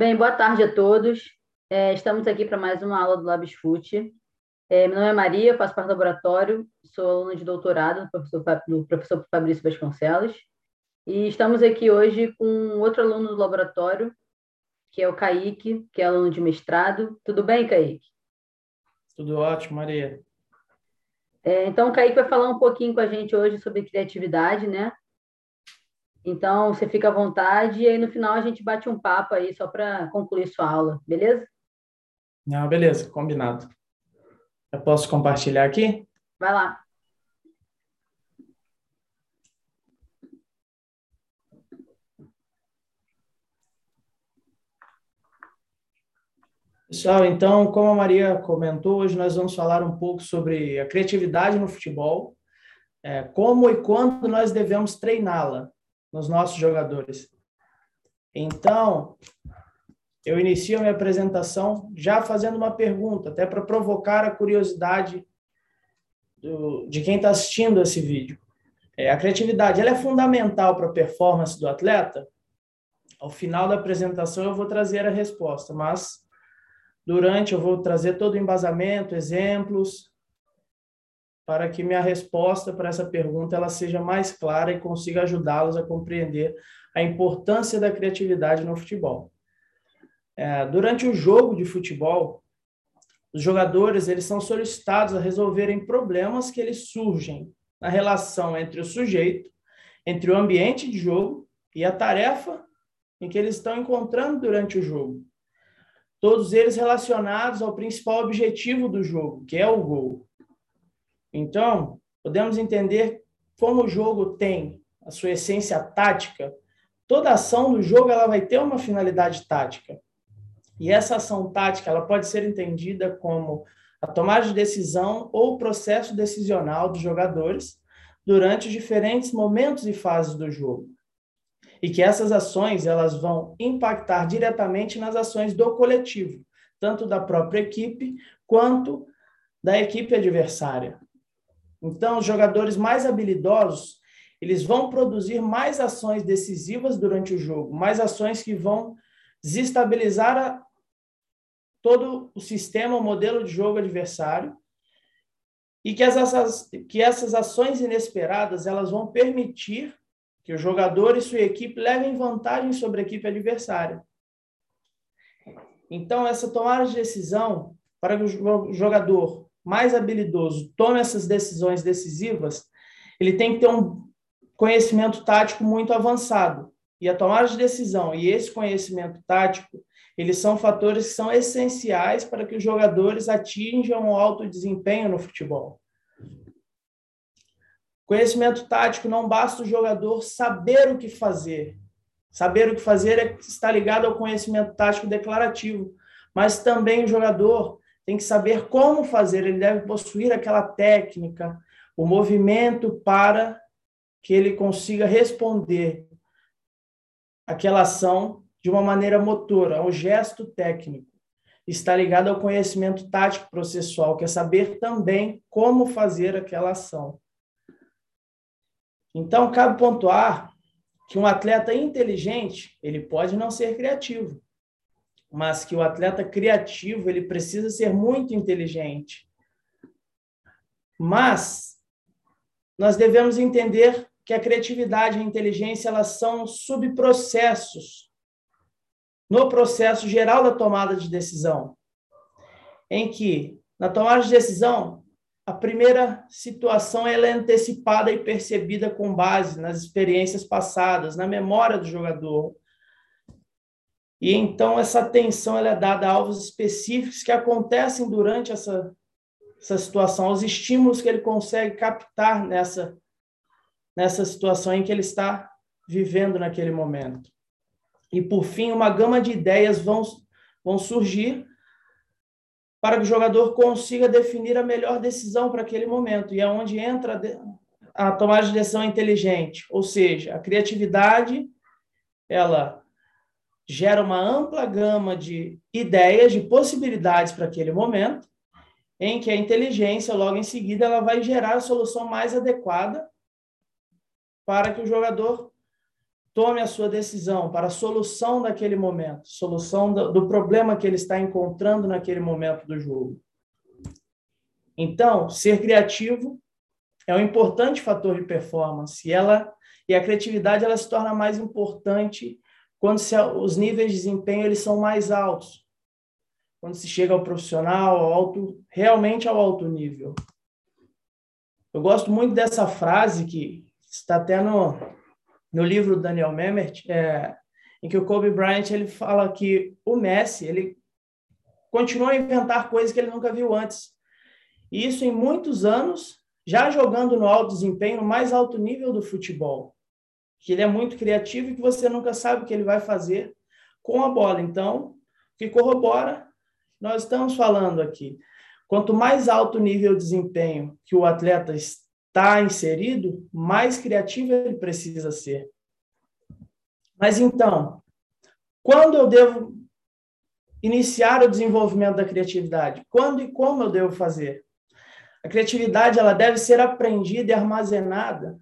Bem, boa tarde a todos. É, estamos aqui para mais uma aula do LabsFoot. É, meu nome é Maria, faço parte do laboratório, sou aluna de doutorado do professor, do professor Fabrício Vasconcelos. E estamos aqui hoje com outro aluno do laboratório, que é o Kaique, que é aluno de mestrado. Tudo bem, Kaique? Tudo ótimo, Maria. É, então, o Kaique vai falar um pouquinho com a gente hoje sobre criatividade, né? Então, você fica à vontade e aí no final a gente bate um papo aí só para concluir sua aula, beleza? Não, beleza, combinado. Eu posso compartilhar aqui? Vai lá. Pessoal, então, como a Maria comentou, hoje nós vamos falar um pouco sobre a criatividade no futebol, é, como e quando nós devemos treiná-la nos nossos jogadores. Então, eu inicio a minha apresentação já fazendo uma pergunta, até para provocar a curiosidade do, de quem está assistindo esse vídeo. É, a criatividade ela é fundamental para a performance do atleta? Ao final da apresentação eu vou trazer a resposta, mas durante eu vou trazer todo o embasamento, exemplos, para que minha resposta para essa pergunta ela seja mais clara e consiga ajudá-los a compreender a importância da criatividade no futebol. É, durante o jogo de futebol, os jogadores eles são solicitados a resolverem problemas que eles surgem na relação entre o sujeito, entre o ambiente de jogo e a tarefa em que eles estão encontrando durante o jogo. Todos eles relacionados ao principal objetivo do jogo, que é o gol. Então, podemos entender como o jogo tem a sua essência tática. Toda ação do jogo ela vai ter uma finalidade tática. E essa ação tática ela pode ser entendida como a tomada de decisão ou o processo decisional dos jogadores durante os diferentes momentos e fases do jogo. E que essas ações elas vão impactar diretamente nas ações do coletivo, tanto da própria equipe quanto da equipe adversária. Então, os jogadores mais habilidosos, eles vão produzir mais ações decisivas durante o jogo, mais ações que vão desestabilizar a, todo o sistema, o modelo de jogo adversário, e que, essas, que essas ações inesperadas elas vão permitir que o jogador e sua equipe levem vantagem sobre a equipe adversária. Então, essa tomada de decisão para que o jogador mais habilidoso tome essas decisões decisivas, ele tem que ter um conhecimento tático muito avançado. E a tomada de decisão e esse conhecimento tático, eles são fatores que são essenciais para que os jogadores atinjam um alto desempenho no futebol. Conhecimento tático não basta o jogador saber o que fazer. Saber o que fazer é está ligado ao conhecimento tático declarativo, mas também o jogador tem que saber como fazer, ele deve possuir aquela técnica, o movimento para que ele consiga responder aquela ação de uma maneira motora, ao gesto técnico. Está ligado ao conhecimento tático processual, que é saber também como fazer aquela ação. Então, cabe pontuar que um atleta inteligente, ele pode não ser criativo, mas que o atleta criativo ele precisa ser muito inteligente. Mas nós devemos entender que a criatividade e a inteligência elas são subprocessos no processo geral da tomada de decisão, em que na tomada de decisão a primeira situação ela é antecipada e percebida com base nas experiências passadas, na memória do jogador, e então essa atenção ela é dada a alvos específicos que acontecem durante essa, essa situação, aos estímulos que ele consegue captar nessa, nessa situação em que ele está vivendo naquele momento. E por fim, uma gama de ideias vão, vão surgir para que o jogador consiga definir a melhor decisão para aquele momento. E é onde entra a tomada de decisão inteligente, ou seja, a criatividade, ela gera uma ampla gama de ideias, de possibilidades para aquele momento, em que a inteligência, logo em seguida, ela vai gerar a solução mais adequada para que o jogador tome a sua decisão para a solução daquele momento, solução do, do problema que ele está encontrando naquele momento do jogo. Então, ser criativo é um importante fator de performance e ela e a criatividade ela se torna mais importante quando se, os níveis de desempenho eles são mais altos. Quando se chega ao profissional, ao alto, realmente ao alto nível. Eu gosto muito dessa frase que está até no, no livro do Daniel Memmert, é, em que o Kobe Bryant ele fala que o Messi ele continua a inventar coisas que ele nunca viu antes. E isso em muitos anos, já jogando no alto desempenho, no mais alto nível do futebol. Que ele é muito criativo e que você nunca sabe o que ele vai fazer com a bola. Então, o que corrobora, nós estamos falando aqui. Quanto mais alto nível de desempenho que o atleta está inserido, mais criativo ele precisa ser. Mas então, quando eu devo iniciar o desenvolvimento da criatividade? Quando e como eu devo fazer? A criatividade ela deve ser aprendida e armazenada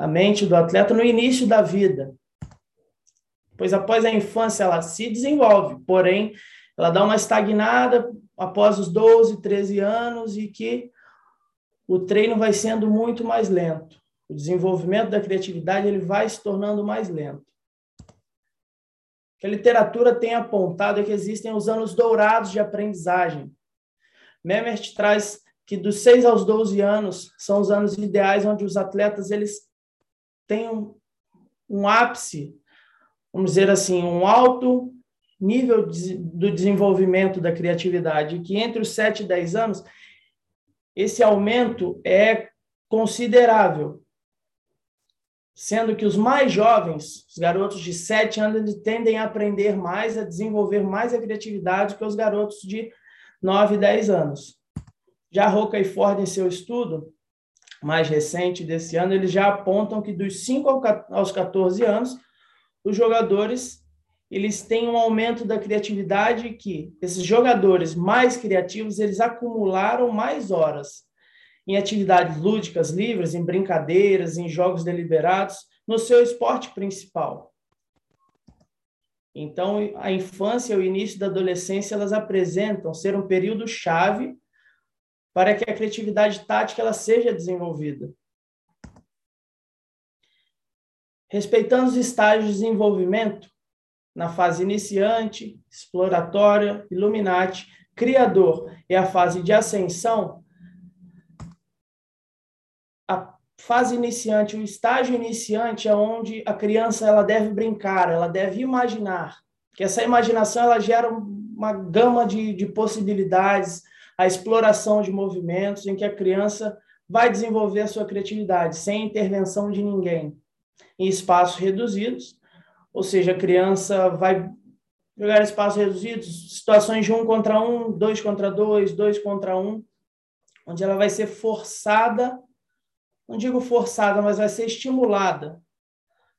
na mente do atleta no início da vida. Pois após a infância ela se desenvolve, porém ela dá uma estagnada após os 12, 13 anos e que o treino vai sendo muito mais lento. O desenvolvimento da criatividade ele vai se tornando mais lento. O que a literatura tem apontado é que existem os anos dourados de aprendizagem, Memmert traz que dos 6 aos 12 anos são os anos ideais onde os atletas eles têm um, um ápice, vamos dizer assim, um alto nível de, do desenvolvimento da criatividade, que entre os 7 e 10 anos esse aumento é considerável, sendo que os mais jovens, os garotos de 7 anos, tendem a aprender mais, a desenvolver mais a criatividade que os garotos de 9 e 10 anos. Já Roca e Ford, em seu estudo mais recente desse ano, eles já apontam que dos 5 aos 14 anos, os jogadores eles têm um aumento da criatividade que esses jogadores mais criativos, eles acumularam mais horas em atividades lúdicas livres, em brincadeiras, em jogos deliberados, no seu esporte principal. Então, a infância e o início da adolescência, elas apresentam ser um período chave para que a criatividade tática ela seja desenvolvida. Respeitando os estágios de desenvolvimento, na fase iniciante, exploratória, iluminati, criador e a fase de ascensão, a fase iniciante, o estágio iniciante é onde a criança ela deve brincar, ela deve imaginar. Que essa imaginação ela gera uma gama de, de possibilidades, a exploração de movimentos em que a criança vai desenvolver a sua criatividade sem intervenção de ninguém, em espaços reduzidos, ou seja, a criança vai jogar espaços reduzidos, situações de um contra um, dois contra dois, dois contra um, onde ela vai ser forçada não digo forçada, mas vai ser estimulada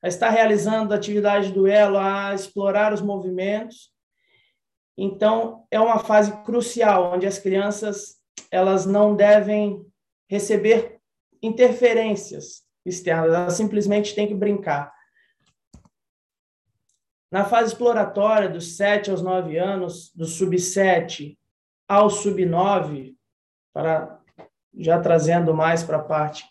a estar realizando atividade de duelo, a explorar os movimentos. Então, é uma fase crucial, onde as crianças elas não devem receber interferências externas, elas simplesmente têm que brincar. Na fase exploratória, dos 7 aos 9 anos, do sub-7 ao sub-9, para já trazendo mais para a parte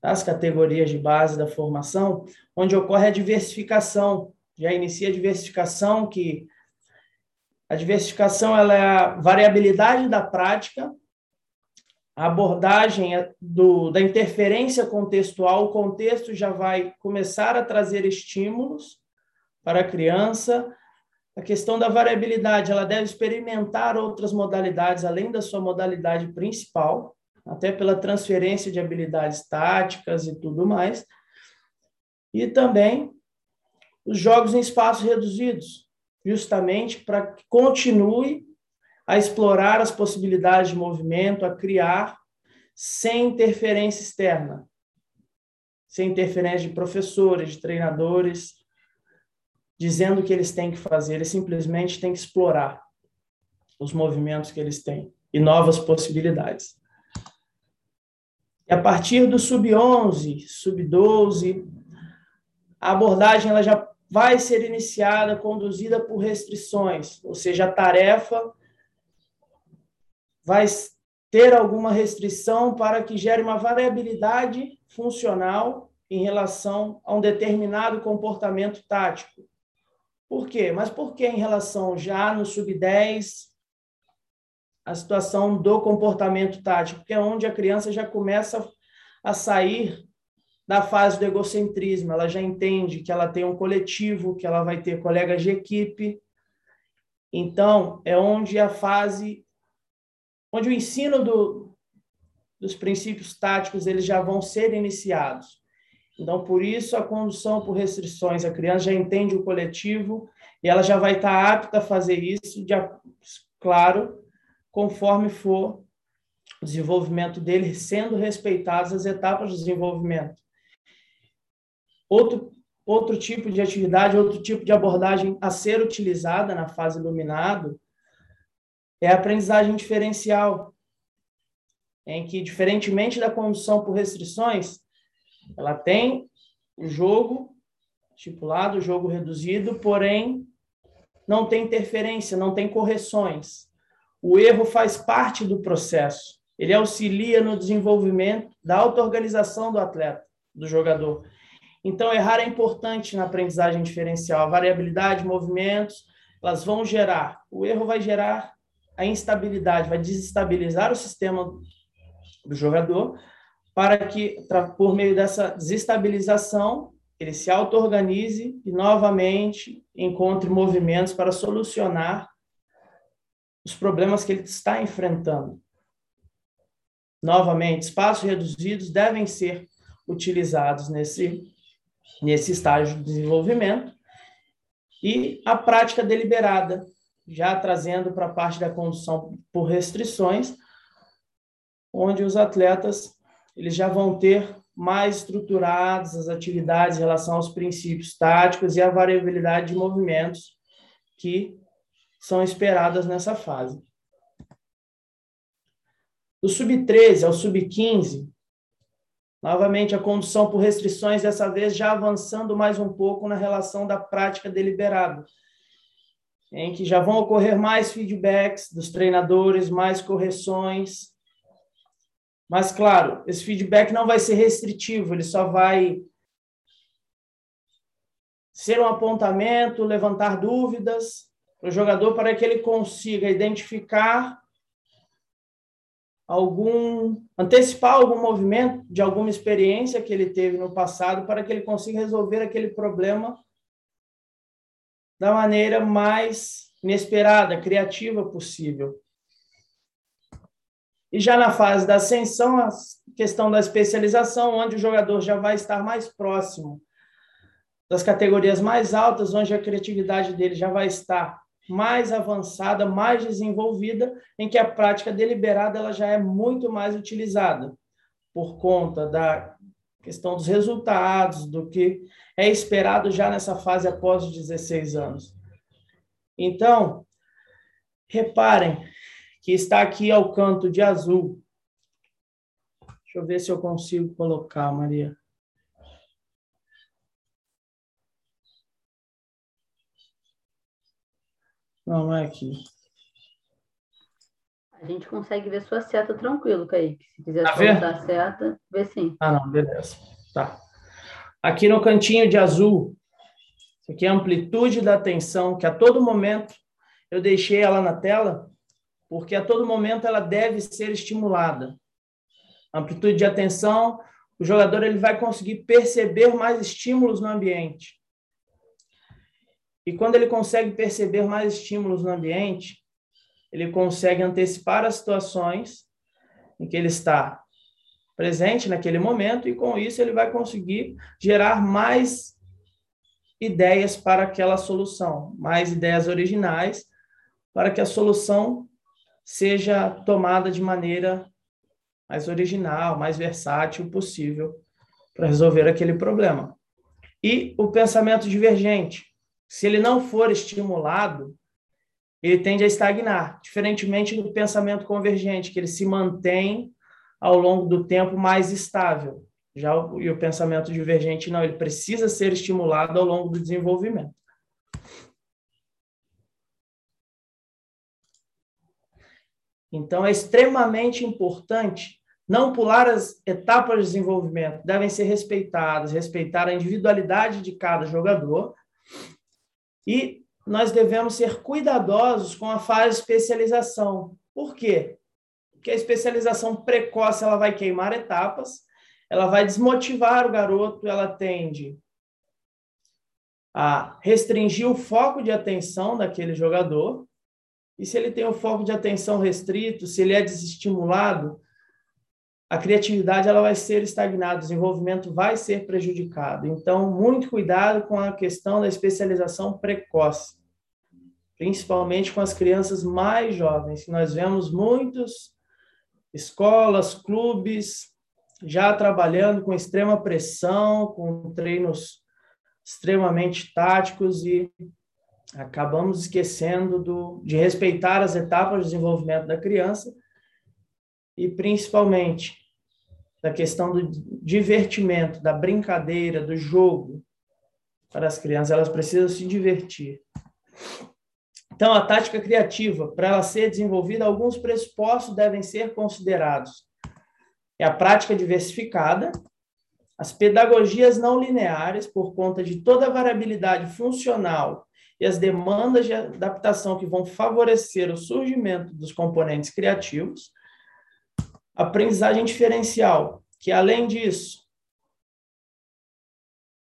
das categorias de base da formação, onde ocorre a diversificação. Já inicia a diversificação, que a diversificação ela é a variabilidade da prática, a abordagem é do, da interferência contextual, o contexto já vai começar a trazer estímulos para a criança. A questão da variabilidade, ela deve experimentar outras modalidades além da sua modalidade principal até pela transferência de habilidades táticas e tudo mais. E também os jogos em espaços reduzidos, justamente para que continue a explorar as possibilidades de movimento, a criar sem interferência externa, sem interferência de professores, de treinadores, dizendo o que eles têm que fazer, eles simplesmente têm que explorar os movimentos que eles têm e novas possibilidades. E a partir do sub-11, sub-12, a abordagem ela já vai ser iniciada, conduzida por restrições, ou seja, a tarefa vai ter alguma restrição para que gere uma variabilidade funcional em relação a um determinado comportamento tático. Por quê? Mas por que em relação já no sub-10 a situação do comportamento tático, que é onde a criança já começa a sair da fase do egocentrismo, ela já entende que ela tem um coletivo, que ela vai ter colegas de equipe. Então, é onde a fase onde o ensino do, dos princípios táticos eles já vão ser iniciados. Então, por isso, a condução por restrições, a criança já entende o coletivo e ela já vai estar apta a fazer isso, de, claro, conforme for o desenvolvimento dele, sendo respeitadas as etapas de desenvolvimento. Outro, outro tipo de atividade, outro tipo de abordagem a ser utilizada na fase iluminado é a aprendizagem diferencial, em que, diferentemente da condução por restrições, ela tem o jogo estipulado, o jogo reduzido, porém não tem interferência, não tem correções. O erro faz parte do processo. Ele auxilia no desenvolvimento da auto-organização do atleta, do jogador. Então, errar é importante na aprendizagem diferencial. A variabilidade, movimentos, elas vão gerar. O erro vai gerar a instabilidade, vai desestabilizar o sistema do jogador, para que, por meio dessa desestabilização, ele se auto-organize e novamente encontre movimentos para solucionar os problemas que ele está enfrentando. Novamente, espaços reduzidos devem ser utilizados nesse, nesse estágio de desenvolvimento e a prática deliberada, já trazendo para a parte da condução por restrições, onde os atletas eles já vão ter mais estruturadas as atividades em relação aos princípios táticos e a variabilidade de movimentos que são esperadas nessa fase. Do sub-13 ao sub-15, novamente a condução por restrições, dessa vez já avançando mais um pouco na relação da prática deliberada, em que já vão ocorrer mais feedbacks dos treinadores, mais correções. Mas, claro, esse feedback não vai ser restritivo, ele só vai ser um apontamento, levantar dúvidas para o jogador para que ele consiga identificar algum antecipar algum movimento de alguma experiência que ele teve no passado para que ele consiga resolver aquele problema da maneira mais inesperada, criativa possível. E já na fase da ascensão, a questão da especialização, onde o jogador já vai estar mais próximo das categorias mais altas, onde a criatividade dele já vai estar mais avançada, mais desenvolvida, em que a prática deliberada ela já é muito mais utilizada por conta da questão dos resultados, do que é esperado já nessa fase após os 16 anos. Então, reparem que está aqui ao canto de azul. Deixa eu ver se eu consigo colocar, Maria. Não, não é aqui. A gente consegue ver sua seta tranquilo, Kaique. Se quiser tá soltar a seta, vê sim. Ah, não, beleza. Tá. Aqui no cantinho de azul, isso aqui é a amplitude da tensão, que a todo momento eu deixei ela na tela, porque a todo momento ela deve ser estimulada. amplitude de atenção, o jogador ele vai conseguir perceber mais estímulos no ambiente. E quando ele consegue perceber mais estímulos no ambiente, ele consegue antecipar as situações em que ele está presente naquele momento e com isso ele vai conseguir gerar mais ideias para aquela solução, mais ideias originais para que a solução seja tomada de maneira mais original, mais versátil possível para resolver aquele problema. E o pensamento divergente, se ele não for estimulado, ele tende a estagnar, diferentemente do pensamento convergente, que ele se mantém ao longo do tempo mais estável, Já o, e o pensamento divergente não, ele precisa ser estimulado ao longo do desenvolvimento. Então, é extremamente importante não pular as etapas de desenvolvimento, devem ser respeitadas, respeitar a individualidade de cada jogador. E nós devemos ser cuidadosos com a fase de especialização. Por quê? Porque a especialização precoce ela vai queimar etapas, ela vai desmotivar o garoto, ela tende a restringir o foco de atenção daquele jogador. E se ele tem o foco de atenção restrito, se ele é desestimulado, a criatividade ela vai ser estagnada, o desenvolvimento vai ser prejudicado. Então, muito cuidado com a questão da especialização precoce, principalmente com as crianças mais jovens. Nós vemos muitos escolas, clubes já trabalhando com extrema pressão, com treinos extremamente táticos e acabamos esquecendo do, de respeitar as etapas de desenvolvimento da criança e principalmente da questão do divertimento, da brincadeira, do jogo para as crianças. Elas precisam se divertir. Então, a tática criativa, para ela ser desenvolvida, alguns pressupostos devem ser considerados. É a prática diversificada, as pedagogias não lineares, por conta de toda a variabilidade funcional e as demandas de adaptação que vão favorecer o surgimento dos componentes criativos, aprendizagem diferencial, que além disso,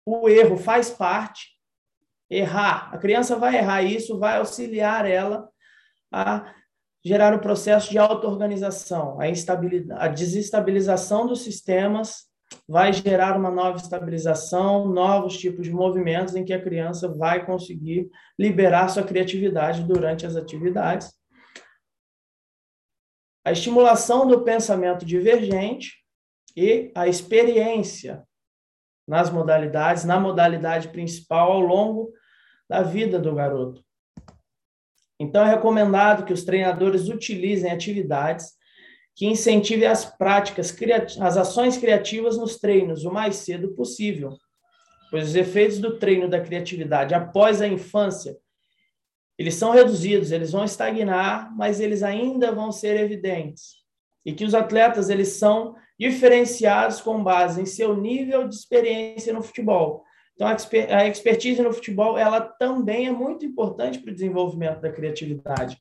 o erro faz parte, errar, a criança vai errar, e isso vai auxiliar ela a gerar o um processo de auto-organização, a, a desestabilização dos sistemas vai gerar uma nova estabilização, novos tipos de movimentos em que a criança vai conseguir liberar sua criatividade durante as atividades a estimulação do pensamento divergente e a experiência nas modalidades, na modalidade principal ao longo da vida do garoto. Então, é recomendado que os treinadores utilizem atividades que incentivem as práticas, as ações criativas nos treinos o mais cedo possível, pois os efeitos do treino da criatividade após a infância eles são reduzidos, eles vão estagnar, mas eles ainda vão ser evidentes. E que os atletas eles são diferenciados com base em seu nível de experiência no futebol. Então, a expertise no futebol ela também é muito importante para o desenvolvimento da criatividade.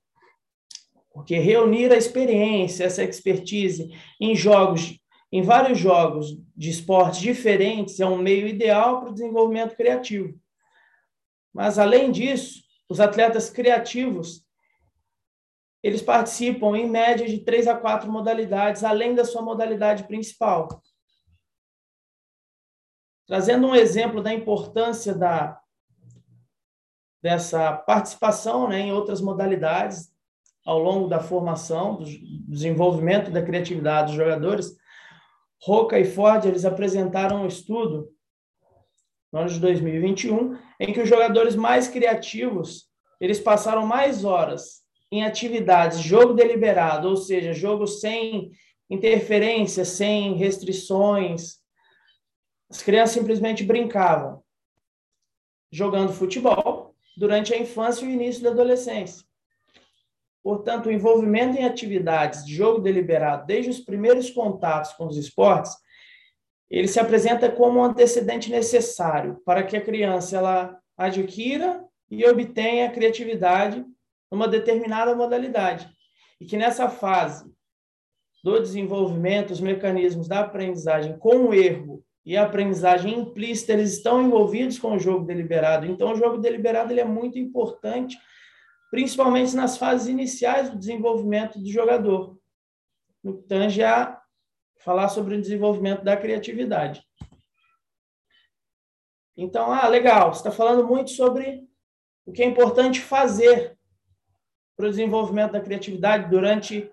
Porque reunir a experiência, essa expertise em jogos, em vários jogos de esportes diferentes, é um meio ideal para o desenvolvimento criativo. Mas, além disso, os atletas criativos, eles participam em média de três a quatro modalidades, além da sua modalidade principal. Trazendo um exemplo da importância da, dessa participação né, em outras modalidades ao longo da formação, do desenvolvimento da criatividade dos jogadores, Roca e Ford eles apresentaram um estudo no ano de 2021, em que os jogadores mais criativos eles passaram mais horas em atividades jogo deliberado, ou seja, jogo sem interferência, sem restrições. As crianças simplesmente brincavam jogando futebol durante a infância e o início da adolescência. Portanto, o envolvimento em atividades de jogo deliberado, desde os primeiros contatos com os esportes, ele se apresenta como um antecedente necessário para que a criança ela adquira e obtenha criatividade numa determinada modalidade. E que nessa fase do desenvolvimento, os mecanismos da aprendizagem com o erro e a aprendizagem implícita, eles estão envolvidos com o jogo deliberado. Então, o jogo deliberado ele é muito importante, principalmente nas fases iniciais do desenvolvimento do jogador, no que tange a falar sobre o desenvolvimento da criatividade. Então, ah, legal, você está falando muito sobre o que é importante fazer para o desenvolvimento da criatividade durante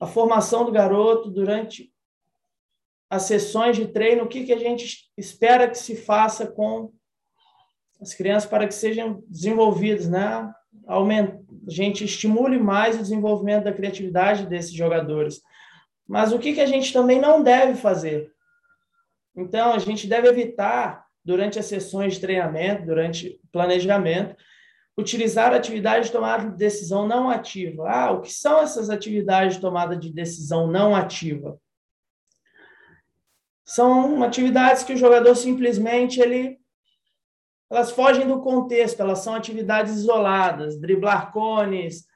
a formação do garoto, durante as sessões de treino, o que, que a gente espera que se faça com as crianças para que sejam desenvolvidos, né? Aumenta, a gente estimule mais o desenvolvimento da criatividade desses jogadores. Mas o que, que a gente também não deve fazer? Então, a gente deve evitar, durante as sessões de treinamento, durante planejamento, utilizar atividades de tomada de decisão não ativa. Ah, o que são essas atividades de tomada de decisão não ativa? São atividades que o jogador simplesmente ele elas fogem do contexto, elas são atividades isoladas, driblar cones,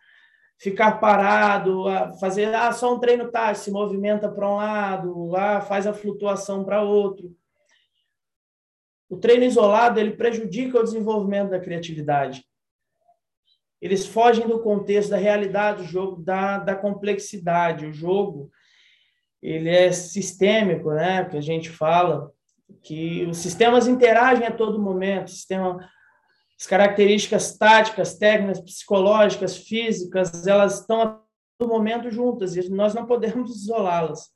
ficar parado, fazer ah, só um treino tático, se movimenta para um lado, ah, faz a flutuação para outro. O treino isolado ele prejudica o desenvolvimento da criatividade. Eles fogem do contexto da realidade do jogo, da, da complexidade. O jogo ele é sistêmico, né? Que a gente fala que os sistemas interagem a todo momento. Sistema, as características táticas, técnicas, psicológicas, físicas, elas estão a todo momento juntas e nós não podemos isolá-las.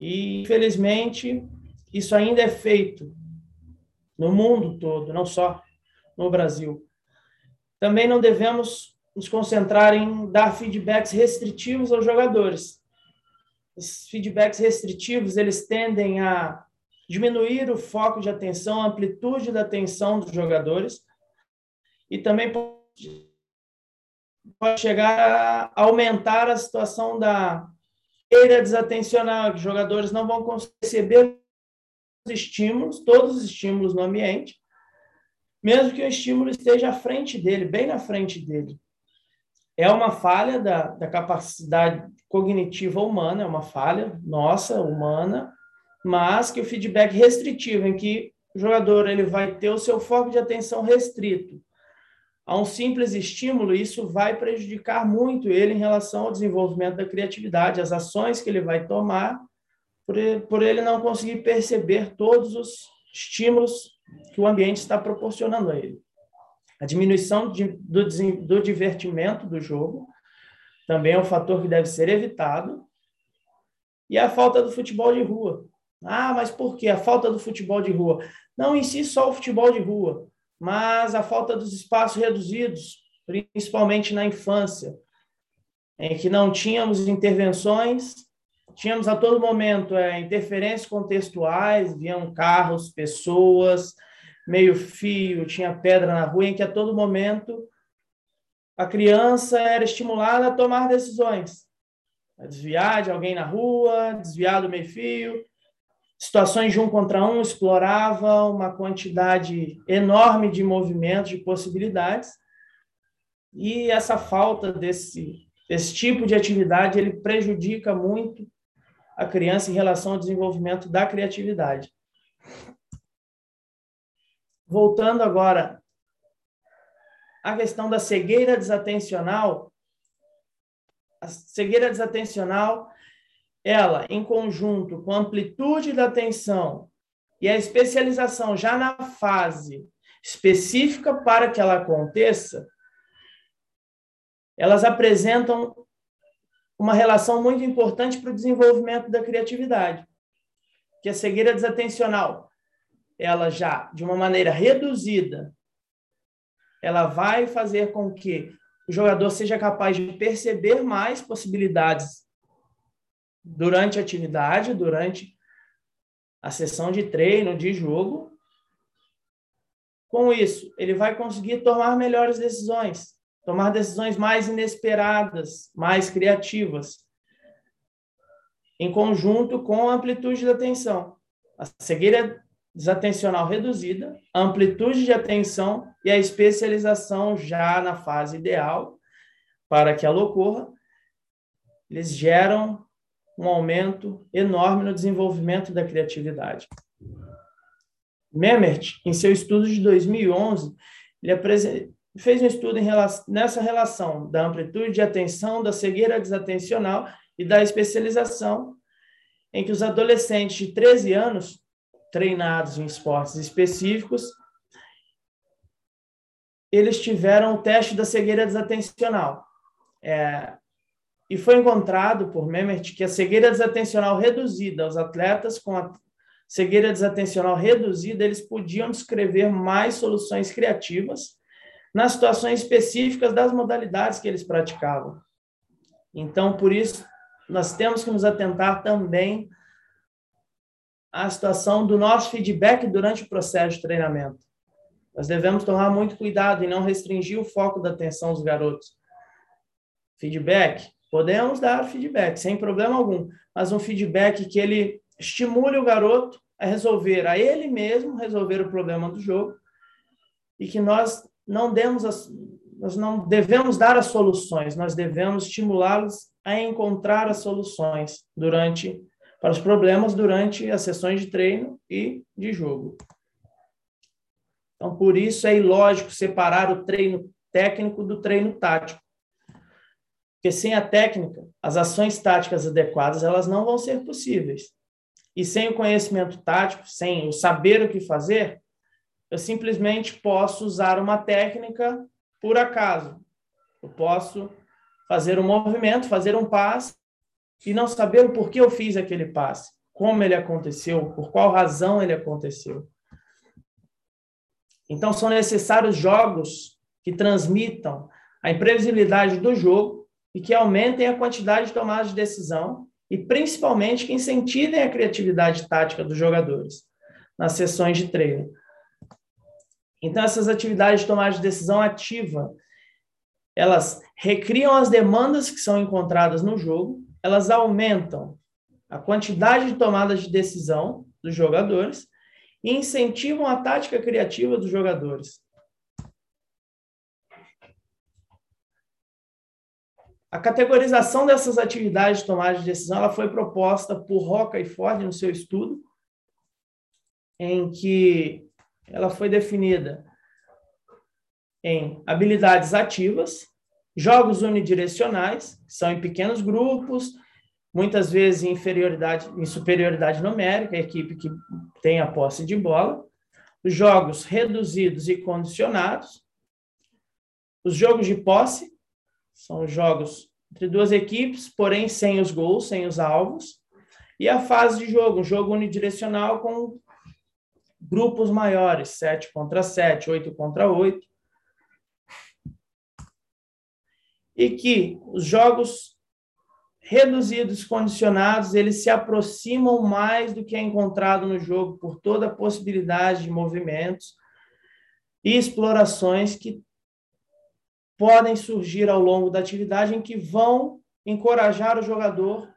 E infelizmente isso ainda é feito no mundo todo, não só no Brasil. Também não devemos nos concentrar em dar feedbacks restritivos aos jogadores. Os feedbacks restritivos, eles tendem a diminuir o foco de atenção, a amplitude da atenção dos jogadores e também pode, chegar a aumentar a situação da feira desatencional, que os jogadores não vão receber os estímulos, todos os estímulos no ambiente, mesmo que o estímulo esteja à frente dele, bem na frente dele. É uma falha da, da capacidade cognitiva humana, é uma falha nossa, humana, mas que o feedback restritivo, em que o jogador ele vai ter o seu foco de atenção restrito a um simples estímulo, isso vai prejudicar muito ele em relação ao desenvolvimento da criatividade, as ações que ele vai tomar, por ele, não conseguir perceber todos os estímulos que o ambiente está proporcionando a ele. A diminuição do, do divertimento do jogo também é um fator que deve ser evitado. E a falta do futebol de rua. Ah, mas por que a falta do futebol de rua? Não em si só o futebol de rua, mas a falta dos espaços reduzidos, principalmente na infância, em que não tínhamos intervenções, tínhamos a todo momento é, interferências contextuais, viam carros, pessoas, meio fio, tinha pedra na rua, em que a todo momento a criança era estimulada a tomar decisões, a desviar de alguém na rua, desviar do meio fio, situações de um contra um, explorava uma quantidade enorme de movimentos, de possibilidades, e essa falta desse, desse tipo de atividade, ele prejudica muito a criança em relação ao desenvolvimento da criatividade. Voltando agora à questão da cegueira desatencional, a cegueira desatencional ela, em conjunto com a amplitude da atenção e a especialização já na fase específica para que ela aconteça, elas apresentam uma relação muito importante para o desenvolvimento da criatividade. Que a cegueira desatencional, ela já, de uma maneira reduzida, ela vai fazer com que o jogador seja capaz de perceber mais possibilidades durante a atividade, durante a sessão de treino, de jogo. Com isso, ele vai conseguir tomar melhores decisões, tomar decisões mais inesperadas, mais criativas, em conjunto com a amplitude da atenção. A cegueira desatencional reduzida, amplitude de atenção e a especialização já na fase ideal para que ela ocorra, eles geram um aumento enorme no desenvolvimento da criatividade. Memert, em seu estudo de 2011, ele fez um estudo relação, nessa relação da amplitude de atenção, da cegueira desatencional e da especialização, em que os adolescentes de 13 anos, treinados em esportes específicos, eles tiveram o teste da cegueira desatencional. É, e foi encontrado por Memmert que a cegueira desatencional reduzida, os atletas com a cegueira desatencional reduzida, eles podiam descrever mais soluções criativas nas situações específicas das modalidades que eles praticavam. Então, por isso, nós temos que nos atentar também a situação do nosso feedback durante o processo de treinamento. Nós devemos tomar muito cuidado em não restringir o foco da atenção dos garotos. Feedback, podemos dar feedback sem problema algum, mas um feedback que ele estimule o garoto a resolver a ele mesmo resolver o problema do jogo e que nós não demos as, nós não devemos dar as soluções, nós devemos estimulá-los a encontrar as soluções durante para os problemas durante as sessões de treino e de jogo. Então, por isso é ilógico separar o treino técnico do treino tático. Porque sem a técnica, as ações táticas adequadas, elas não vão ser possíveis. E sem o conhecimento tático, sem o saber o que fazer, eu simplesmente posso usar uma técnica por acaso. Eu posso fazer um movimento, fazer um passe e não saber o porquê eu fiz aquele passe, como ele aconteceu, por qual razão ele aconteceu. Então são necessários jogos que transmitam a imprevisibilidade do jogo e que aumentem a quantidade de tomadas de decisão e principalmente que incentivem a criatividade tática dos jogadores nas sessões de treino. Então essas atividades de tomada de decisão ativa, elas recriam as demandas que são encontradas no jogo elas aumentam a quantidade de tomadas de decisão dos jogadores e incentivam a tática criativa dos jogadores. A categorização dessas atividades de tomada de decisão ela foi proposta por Roca e Ford no seu estudo, em que ela foi definida em habilidades ativas, Jogos unidirecionais, que são em pequenos grupos, muitas vezes em inferioridade, em superioridade numérica, a equipe que tem a posse de bola. Os jogos reduzidos e condicionados. Os jogos de posse são jogos entre duas equipes, porém sem os gols, sem os alvos. E a fase de jogo, um jogo unidirecional com grupos maiores, 7 contra 7, 8 contra 8. e que os jogos reduzidos, condicionados, eles se aproximam mais do que é encontrado no jogo por toda a possibilidade de movimentos e explorações que podem surgir ao longo da atividade em que vão encorajar o jogador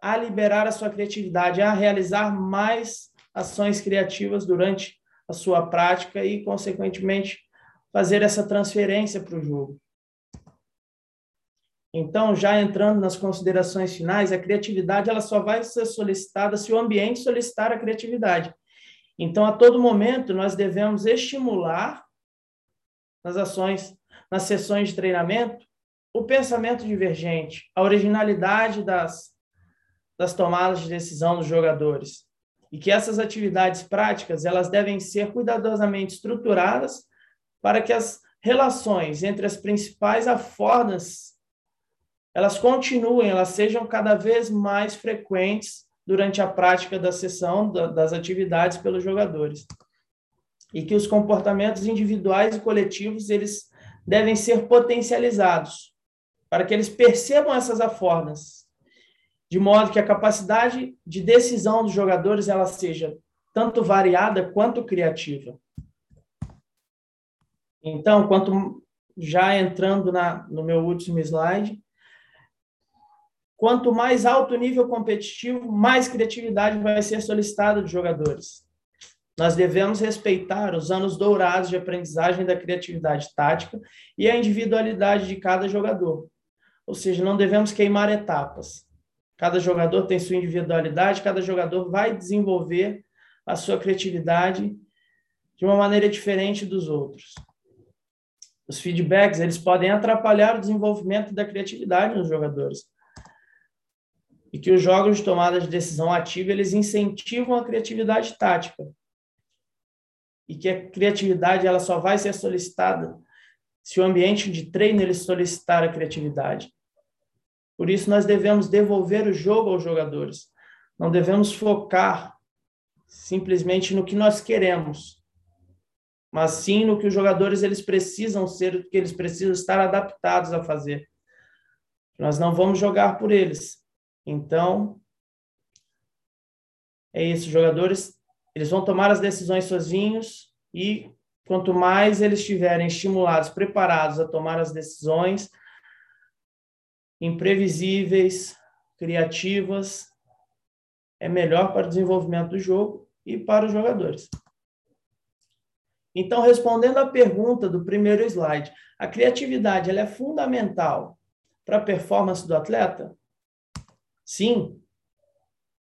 a liberar a sua criatividade, a realizar mais ações criativas durante a sua prática e, consequentemente, fazer essa transferência para o jogo. Então, já entrando nas considerações finais, a criatividade ela só vai ser solicitada se o ambiente solicitar a criatividade. Então, a todo momento, nós devemos estimular nas ações, nas sessões de treinamento, o pensamento divergente, a originalidade das, das tomadas de decisão dos jogadores. E que essas atividades práticas, elas devem ser cuidadosamente estruturadas para que as relações entre as principais afordas elas continuem, elas sejam cada vez mais frequentes durante a prática da sessão das atividades pelos jogadores. E que os comportamentos individuais e coletivos eles devem ser potencializados para que eles percebam essas afordas, de modo que a capacidade de decisão dos jogadores ela seja tanto variada quanto criativa. Então, quanto já entrando na, no meu último slide, Quanto mais alto o nível competitivo, mais criatividade vai ser solicitada dos jogadores. Nós devemos respeitar os anos dourados de aprendizagem da criatividade tática e a individualidade de cada jogador. Ou seja, não devemos queimar etapas. Cada jogador tem sua individualidade, cada jogador vai desenvolver a sua criatividade de uma maneira diferente dos outros. Os feedbacks, eles podem atrapalhar o desenvolvimento da criatividade nos jogadores e que os jogos de tomada de decisão ativa eles incentivam a criatividade tática e que a criatividade ela só vai ser solicitada se o ambiente de treino ele solicitar a criatividade. Por isso nós devemos devolver o jogo aos jogadores. Não devemos focar simplesmente no que nós queremos, mas sim no que os jogadores eles precisam ser, que eles precisam estar adaptados a fazer. Nós não vamos jogar por eles, então, é isso, jogadores eles vão tomar as decisões sozinhos e quanto mais eles estiverem estimulados, preparados a tomar as decisões imprevisíveis, criativas, é melhor para o desenvolvimento do jogo e para os jogadores. Então, respondendo à pergunta do primeiro slide, a criatividade ela é fundamental para a performance do atleta? Sim.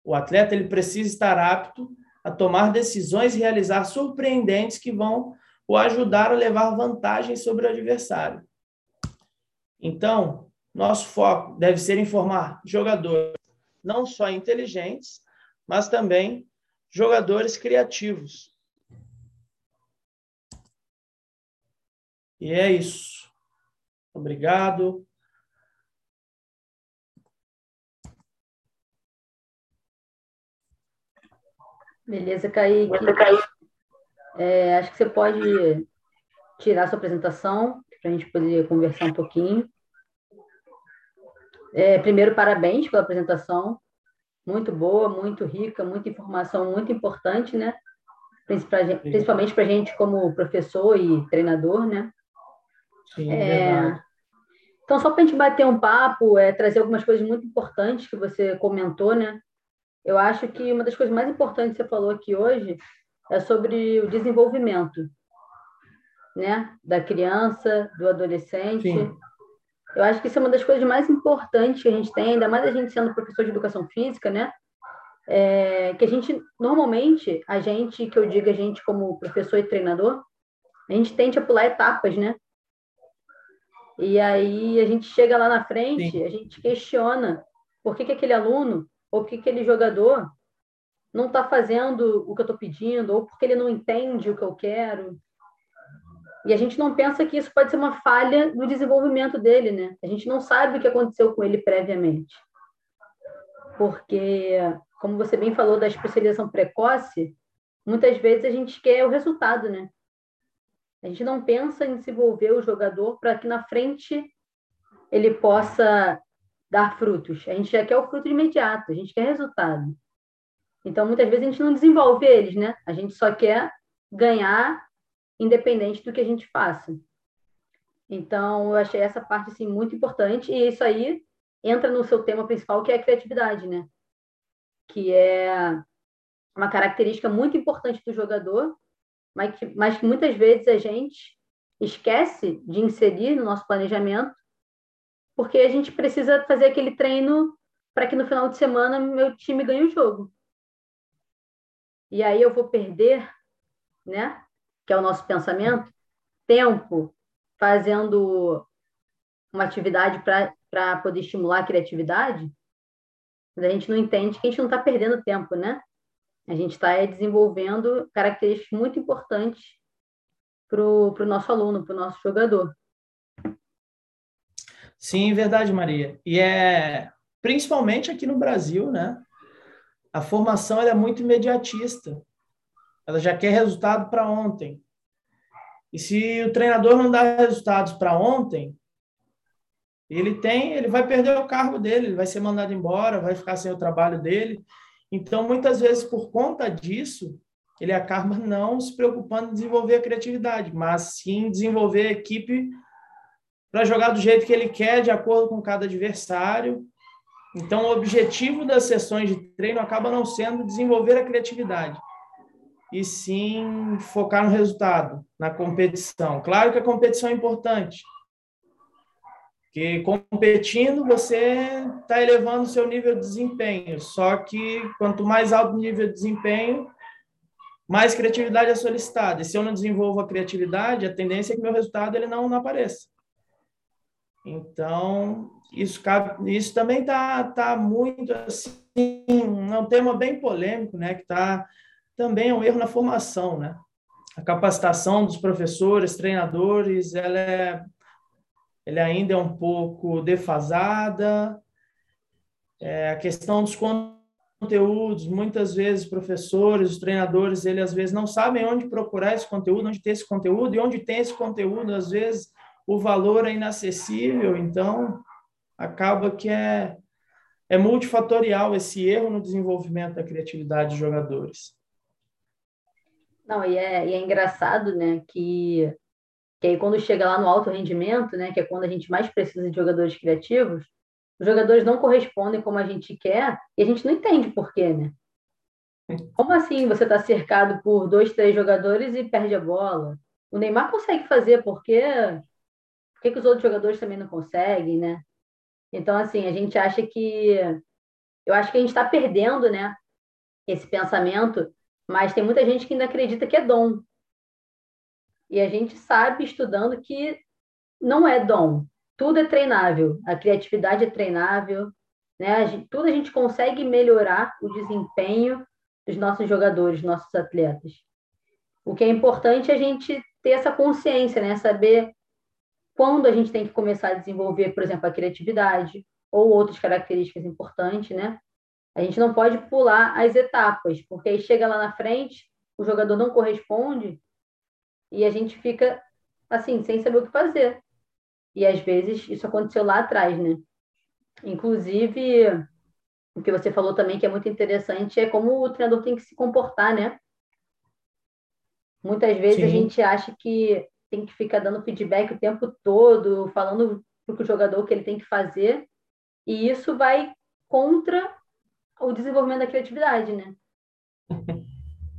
O atleta ele precisa estar apto a tomar decisões e realizar surpreendentes que vão o ajudar a levar vantagem sobre o adversário. Então, nosso foco deve ser informar jogadores não só inteligentes, mas também jogadores criativos. E é isso. Obrigado. Beleza, Kaique. É, acho que você pode tirar sua apresentação para a gente poder conversar um pouquinho. É, primeiro, parabéns pela apresentação. Muito boa, muito rica, muita informação muito importante, né? Principalmente para a gente como professor e treinador, né? Sim, é, então, só para a gente bater um papo, é, trazer algumas coisas muito importantes que você comentou, né? Eu acho que uma das coisas mais importantes que você falou aqui hoje é sobre o desenvolvimento, né? Da criança, do adolescente. Sim. Eu acho que isso é uma das coisas mais importantes que a gente tem, ainda mais a gente sendo professor de educação física, né? É, que a gente, normalmente, a gente, que eu digo a gente como professor e treinador, a gente tende a pular etapas, né? E aí a gente chega lá na frente, Sim. a gente questiona por que, que aquele aluno ou porque aquele jogador não está fazendo o que eu estou pedindo, ou porque ele não entende o que eu quero. E a gente não pensa que isso pode ser uma falha no desenvolvimento dele, né? A gente não sabe o que aconteceu com ele previamente. Porque, como você bem falou da especialização precoce, muitas vezes a gente quer o resultado, né? A gente não pensa em desenvolver o jogador para que na frente ele possa dar frutos. A gente já quer o fruto imediato, a gente quer resultado. Então, muitas vezes a gente não desenvolve eles, né? A gente só quer ganhar independente do que a gente faça. Então, eu achei essa parte assim muito importante e isso aí entra no seu tema principal, que é a criatividade, né? Que é uma característica muito importante do jogador, mas que, mas que muitas vezes a gente esquece de inserir no nosso planejamento porque a gente precisa fazer aquele treino para que no final de semana meu time ganhe o jogo. E aí eu vou perder, né? Que é o nosso pensamento, tempo fazendo uma atividade para poder estimular a criatividade, mas a gente não entende que a gente não está perdendo tempo, né? A gente está desenvolvendo características muito importantes para o nosso aluno, para o nosso jogador. Sim, verdade, Maria. E é principalmente aqui no Brasil, né? A formação é muito imediatista. Ela já quer resultado para ontem. E se o treinador não dá resultados para ontem, ele tem, ele vai perder o cargo dele, ele vai ser mandado embora, vai ficar sem o trabalho dele. Então, muitas vezes, por conta disso, ele acaba não se preocupando em desenvolver a criatividade, mas sim desenvolver a equipe para jogar do jeito que ele quer, de acordo com cada adversário. Então, o objetivo das sessões de treino acaba não sendo desenvolver a criatividade, e sim focar no resultado, na competição. Claro que a competição é importante, porque competindo você está elevando o seu nível de desempenho. Só que quanto mais alto o nível de desempenho, mais criatividade é solicitada. E se eu não desenvolvo a criatividade, a tendência é que meu resultado ele não, não apareça. Então, isso, isso também está tá muito assim, é um tema bem polêmico, né? Que está também é um erro na formação, né? A capacitação dos professores, treinadores, ela, é, ela ainda é um pouco defasada. É, a questão dos conteúdos, muitas vezes professores, os treinadores, eles às vezes não sabem onde procurar esse conteúdo, onde ter esse conteúdo, e onde tem esse conteúdo, às vezes o valor é inacessível, então acaba que é é multifatorial esse erro no desenvolvimento da criatividade dos jogadores. Não, e é, e é engraçado, né, que, que aí quando chega lá no alto rendimento, né, que é quando a gente mais precisa de jogadores criativos, os jogadores não correspondem como a gente quer e a gente não entende por quê, né? Como assim você está cercado por dois, três jogadores e perde a bola? O Neymar consegue fazer, por quê? Por que, que os outros jogadores também não conseguem, né? Então, assim, a gente acha que. Eu acho que a gente está perdendo, né? Esse pensamento mas tem muita gente que ainda acredita que é dom. E a gente sabe, estudando, que não é dom. Tudo é treinável. A criatividade é treinável. Né? A gente, tudo a gente consegue melhorar o desempenho dos nossos jogadores, dos nossos atletas. O que é importante é a gente ter essa consciência, né? saber quando a gente tem que começar a desenvolver, por exemplo, a criatividade ou outras características importantes, né? A gente não pode pular as etapas, porque aí chega lá na frente, o jogador não corresponde e a gente fica assim, sem saber o que fazer. E às vezes isso aconteceu lá atrás, né? Inclusive, o que você falou também que é muito interessante é como o treinador tem que se comportar, né? Muitas vezes Sim. a gente acha que tem que ficar dando feedback o tempo todo, falando para o jogador o que ele tem que fazer, e isso vai contra o desenvolvimento da criatividade, né?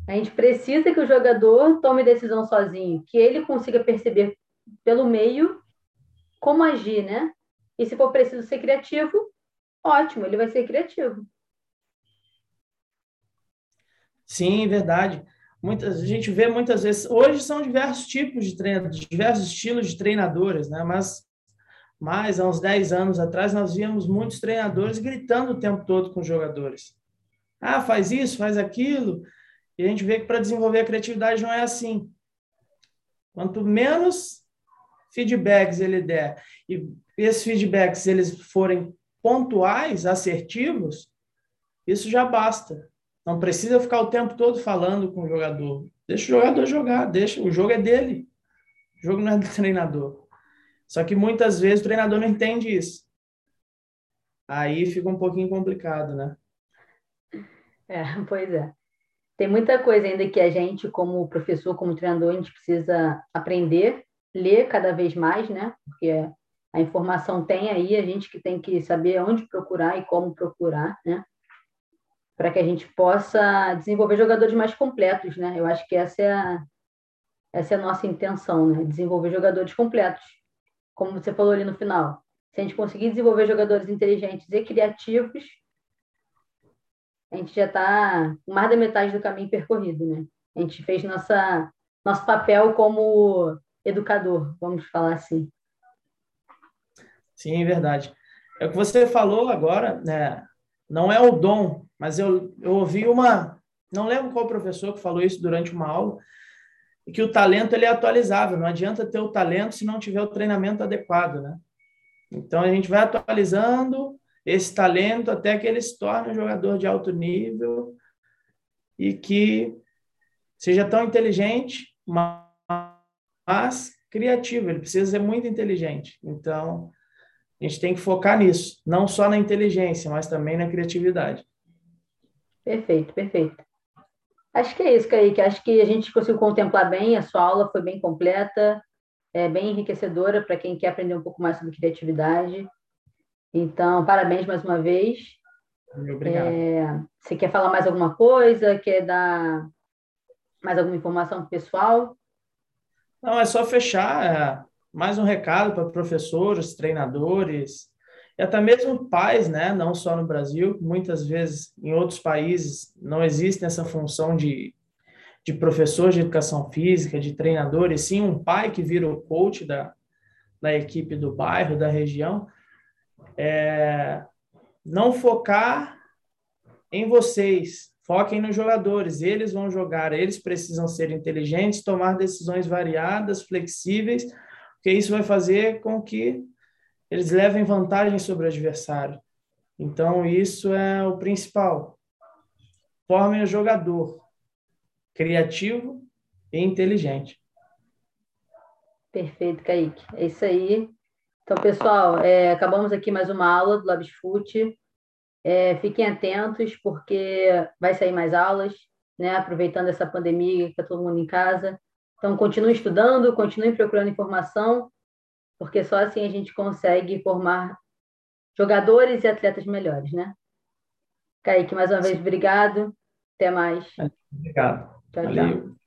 A gente precisa que o jogador tome decisão sozinho, que ele consiga perceber pelo meio como agir, né? E se for preciso ser criativo, ótimo, ele vai ser criativo. Sim, verdade. Muitas, a gente vê muitas vezes. Hoje são diversos tipos de treinadores, diversos estilos de treinadores, né? Mas mas há uns 10 anos atrás nós víamos muitos treinadores gritando o tempo todo com os jogadores. Ah, faz isso, faz aquilo. E a gente vê que para desenvolver a criatividade não é assim. Quanto menos feedbacks ele der e esses feedbacks eles forem pontuais, assertivos, isso já basta. Não precisa ficar o tempo todo falando com o jogador. Deixa o jogador jogar, deixa, o jogo é dele. O jogo não é do treinador. Só que muitas vezes o treinador não entende isso. Aí fica um pouquinho complicado, né? É, pois é. Tem muita coisa ainda que a gente, como professor, como treinador, a gente precisa aprender, ler cada vez mais, né? Porque a informação tem aí, a gente que tem que saber onde procurar e como procurar, né? Para que a gente possa desenvolver jogadores mais completos, né? Eu acho que essa é a, essa é a nossa intenção, né? Desenvolver jogadores completos como você falou ali no final, se a gente conseguir desenvolver jogadores inteligentes e criativos, a gente já está mais da metade do caminho percorrido, né? A gente fez nossa, nosso papel como educador, vamos falar assim. Sim, verdade. É o que você falou agora, né? Não é o dom, mas eu, eu ouvi uma. Não lembro qual professor que falou isso durante uma aula, que o talento ele é atualizável. Não adianta ter o talento se não tiver o treinamento adequado, né? Então a gente vai atualizando esse talento até que ele se torne um jogador de alto nível e que seja tão inteligente, mas criativo. Ele precisa ser muito inteligente. Então a gente tem que focar nisso, não só na inteligência, mas também na criatividade. Perfeito, perfeito. Acho que é isso, Kaique. Acho que a gente conseguiu contemplar bem, a sua aula foi bem completa, é bem enriquecedora para quem quer aprender um pouco mais sobre criatividade. Então, parabéns mais uma vez. Obrigado. É, você quer falar mais alguma coisa? Quer dar mais alguma informação para o pessoal? Não, é só fechar. Mais um recado para professores, treinadores, e até mesmo pais, né, não só no Brasil, muitas vezes em outros países não existe essa função de, de professor de educação física, de treinador, e sim um pai que vira o coach da, da equipe do bairro, da região, é, não focar em vocês, foquem nos jogadores, eles vão jogar, eles precisam ser inteligentes, tomar decisões variadas, flexíveis, porque isso vai fazer com que eles levem vantagem sobre o adversário. Então, isso é o principal. Formem o jogador criativo e inteligente. Perfeito, Kaique. É isso aí. Então, pessoal, é, acabamos aqui mais uma aula do LabsFoot. É, fiquem atentos, porque vai sair mais aulas, né? aproveitando essa pandemia que está todo mundo em casa. Então, continue estudando, continue procurando informação, porque só assim a gente consegue formar jogadores e atletas melhores, né? Kaique, mais uma vez, obrigado. Até mais. Obrigado. Tchau, Valeu. tchau.